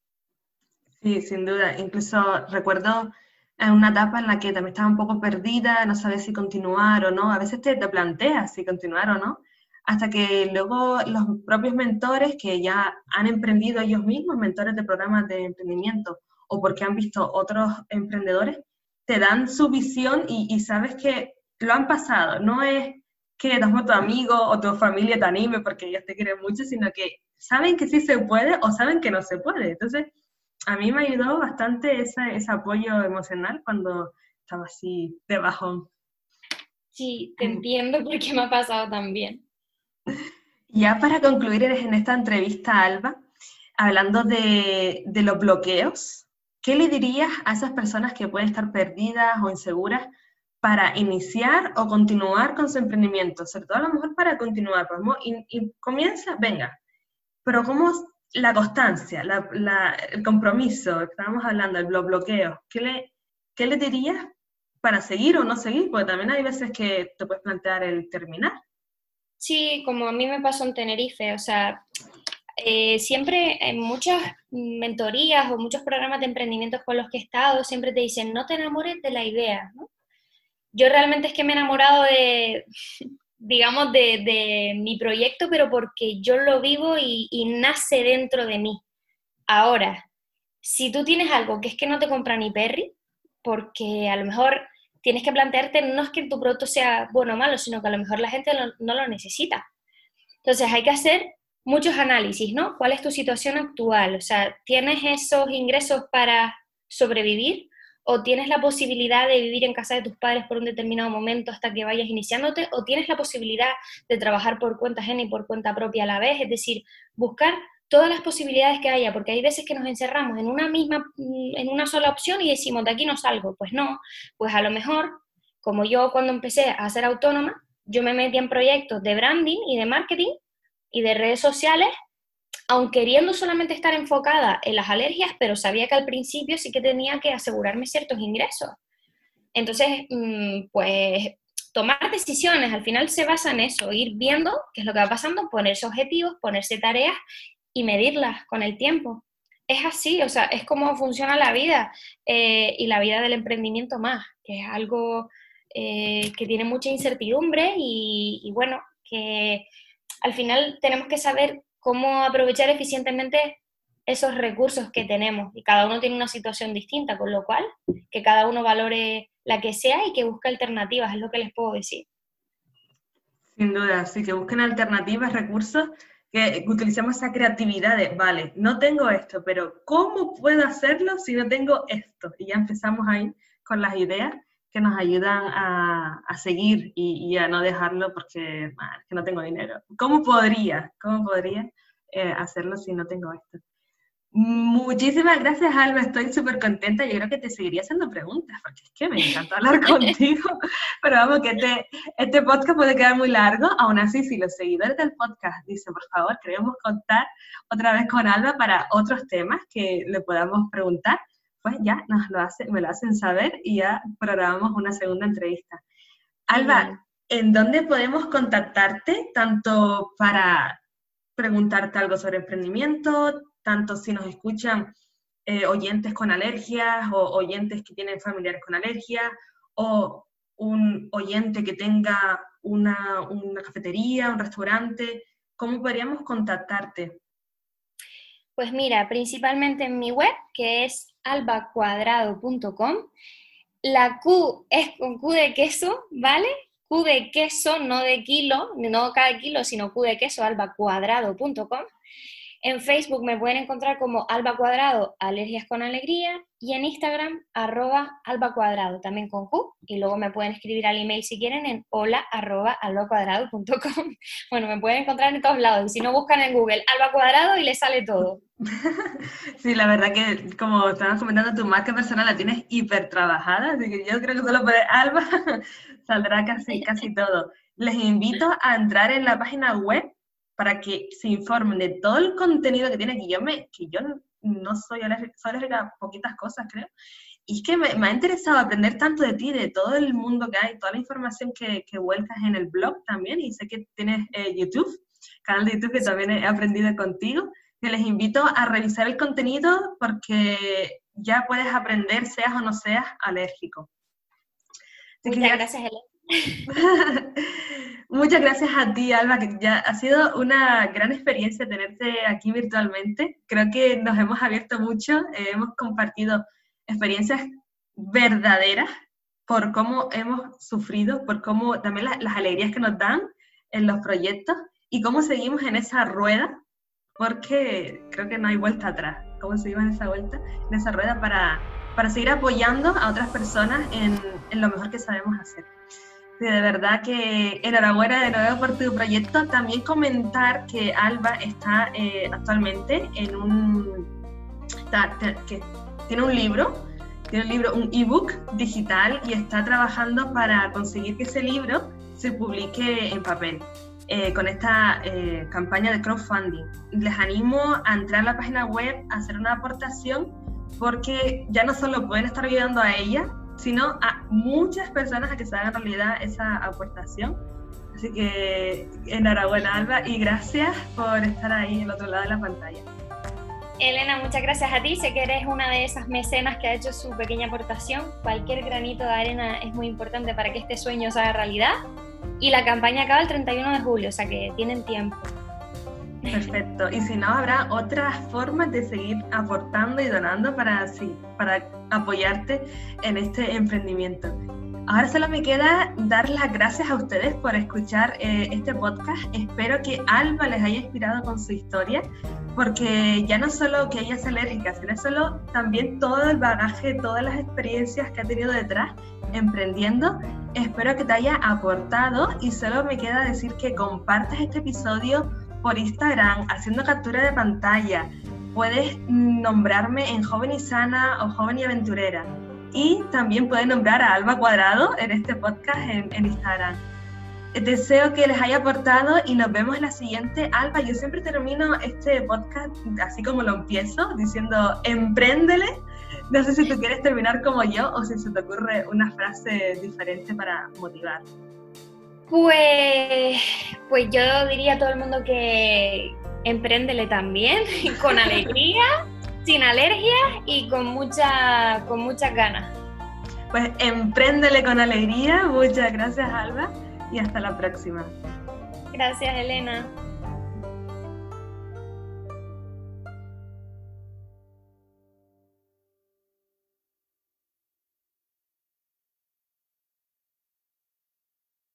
Sí, sin duda. Incluso recuerdo en una etapa en la que también estaba un poco perdida, no sabes si continuar o no. A veces te, te planteas si continuar o no, hasta que luego los propios mentores que ya han emprendido ellos mismos, mentores de programas de emprendimiento, o porque han visto otros emprendedores, te dan su visión y sabes que lo han pasado. No es que tu amigo o tu familia te anime porque ellos te quieren mucho, sino que saben que sí se puede o saben que no se puede. Entonces, a mí me ayudó bastante ese, ese apoyo emocional cuando estaba así de bajón. Sí, te entiendo porque me ha pasado también. Ya para concluir en esta entrevista, Alba, hablando de, de los bloqueos, ¿qué le dirías a esas personas que pueden estar perdidas o inseguras para iniciar o continuar con su emprendimiento, sobre todo a lo mejor para continuar, pues, y, comienza, venga, pero ¿cómo la constancia, el compromiso, estábamos hablando, el bloqueo, ¿qué le, ¿qué dirías para seguir o no seguir? Porque también hay veces que te puedes plantear el terminar. Sí, como a mí me pasó en Tenerife, o sea, eh, siempre en muchas mentorías o muchos programas de emprendimiento con los que he estado, siempre te dicen, no te enamores de la idea, ¿no? Yo realmente es que me he enamorado de, digamos, de, mi proyecto, pero porque yo lo vivo y, nace dentro de mí. Ahora, si tú tienes algo que es que no te compra ni Perry, porque a lo mejor tienes que plantearte, no es que tu producto sea bueno o malo, sino que a lo mejor la gente no lo necesita. Entonces hay que hacer muchos análisis, ¿no? ¿Cuál es tu situación actual? O sea, ¿tienes esos ingresos para sobrevivir? O tienes la posibilidad de vivir en casa de tus padres por un determinado momento hasta que vayas iniciándote, o tienes la posibilidad de trabajar por cuenta ajena y por cuenta propia a la vez, es decir, buscar todas las posibilidades que haya, porque hay veces que nos encerramos en una misma, mm, en una sola opción y decimos, de aquí no salgo, pues no, pues a lo mejor, como yo cuando empecé a ser autónoma, yo me metí en proyectos de branding y de marketing y de redes sociales aun queriendo solamente estar enfocada en las alergias, pero sabía que al principio sí que tenía que asegurarme ciertos ingresos. Entonces, mm, pues tomar decisiones al final se basa en eso, ir viendo qué es lo que va pasando, ponerse objetivos, ponerse tareas y medirlas con el tiempo. Es así, o sea, es como funciona la vida eh, y la vida del emprendimiento más, que es algo eh, que tiene mucha incertidumbre y bueno, que al final tenemos que saber cómo aprovechar eficientemente esos recursos que tenemos. Y cada uno tiene una situación distinta, con lo cual que cada uno valore la que sea y que busque alternativas, es lo que les puedo decir. Sin duda, sí, que busquen alternativas, recursos, que utilicemos esa creatividad de, vale, no tengo esto, pero ¿cómo puedo hacerlo si no tengo esto? Y ya empezamos ahí con las ideas que nos ayudan a, seguir y, a no dejarlo porque que no tengo dinero. ¿Cómo podría, cómo podría eh, hacerlo si no tengo esto? Muchísimas gracias, Alba. Estoy súper contenta. Yo creo que te seguiría haciendo preguntas, porque es que me encanta hablar contigo. Pero vamos, que este, este podcast puede quedar muy largo. Aún así, si los seguidores del podcast dicen, por favor, queremos contar otra vez con Alba para otros temas que le podamos preguntar, pues ya nos lo hace, me lo hacen saber y ya programamos una segunda entrevista. Alba, ¿en dónde podemos contactarte tanto para preguntarte algo sobre emprendimiento, tanto si nos escuchan eh, oyentes con alergias o oyentes que tienen familiares con alergias o un oyente que tenga una, una cafetería, un restaurante? ¿cómo podríamos contactarte? Pues mira, principalmente en mi web, que es albacuadrado.com. La Q es con Q de queso, ¿vale? Q de queso, no de kilo, no cada kilo, sino Q de queso, albacuadrado.com. En Facebook me pueden encontrar como Alba Cuadrado, Alergias con Alegría, y en Instagram, arroba Alba Cuadrado, también con Q, y luego me pueden escribir al email si quieren en hola arroba albacuadrado.com. Bueno, me pueden encontrar en todos lados, y si no buscan en Google Alba Cuadrado y les sale todo. Sí, la verdad que como estabas comentando, tu marca personal la tienes hiper trabajada, así que yo creo que solo por Alba saldrá casi, casi todo. Les invito a entrar en la página web para que se informen de todo el contenido que tiene, que yo, me, que yo no soy alérgica, soy alérgica a poquitas cosas, creo. Y es que me, ha interesado aprender tanto de ti, de todo el mundo que hay, toda la información que, que vuelcas en el blog también. Y sé que tienes eh, YouTube, canal de YouTube que también he aprendido contigo. Que les invito a revisar el contenido porque ya puedes aprender, seas o no seas alérgico. Muchas gracias, Elena. Muchas gracias a ti, Alba, que ya ha sido una gran experiencia tenerte aquí virtualmente. Creo que nos hemos abierto mucho, eh, hemos compartido experiencias verdaderas por cómo hemos sufrido, por cómo también las alegrías que nos dan en los proyectos y cómo seguimos en esa rueda, porque creo que no hay vuelta atrás, cómo seguimos en esa vuelta, en esa rueda para, para seguir apoyando a otras personas en, en lo mejor que sabemos hacer de verdad que enhorabuena de nuevo por tu proyecto. También comentar que Alba está eh, actualmente en un... que tiene un libro, tiene un libro, un ebook digital y está trabajando para conseguir que ese libro se publique en papel. Eh, con esta eh, campaña de crowdfunding. Les animo a entrar a la página web, a hacer una aportación, porque ya no solo pueden estar ayudando a ella, sino a muchas personas a que se haga realidad esa aportación. Así que enhorabuena Alba y gracias por estar ahí al otro lado de la pantalla. Elena, muchas gracias a ti. Sé que eres una de esas mecenas que ha hecho su pequeña aportación. Cualquier granito de arena es muy importante para que este sueño se haga realidad. Y la campaña acaba el 31 de julio, o sea que tienen tiempo. Perfecto. Y si no, habrá otras formas de seguir aportando y donando para, sí, para apoyarte en este emprendimiento. Ahora solo me queda dar las gracias a ustedes por escuchar eh, este podcast. Espero que Alba les haya inspirado con su historia, porque ya no solo que ella es alérgica, sino solo también todo el bagaje, todas las experiencias que ha tenido detrás emprendiendo. Espero que te haya aportado y solo me queda decir que compartas este episodio por Instagram haciendo captura de pantalla. Puedes nombrarme en Joven y Sana o Joven y Aventurera. Y también puedes nombrar a Alba Cuadrado en este podcast en, en Instagram. Deseo que les haya aportado y nos vemos la siguiente. Alba, yo siempre termino este podcast así como lo empiezo, diciendo, empréndele. No sé si tú quieres terminar como yo o si se te ocurre una frase diferente para motivar. Pues, pues yo diría a todo el mundo que empréndele también, con alegría, sin alergias y con, mucha, con muchas ganas. Pues empréndele con alegría. Muchas gracias, Alba, y hasta la próxima. Gracias, Elena.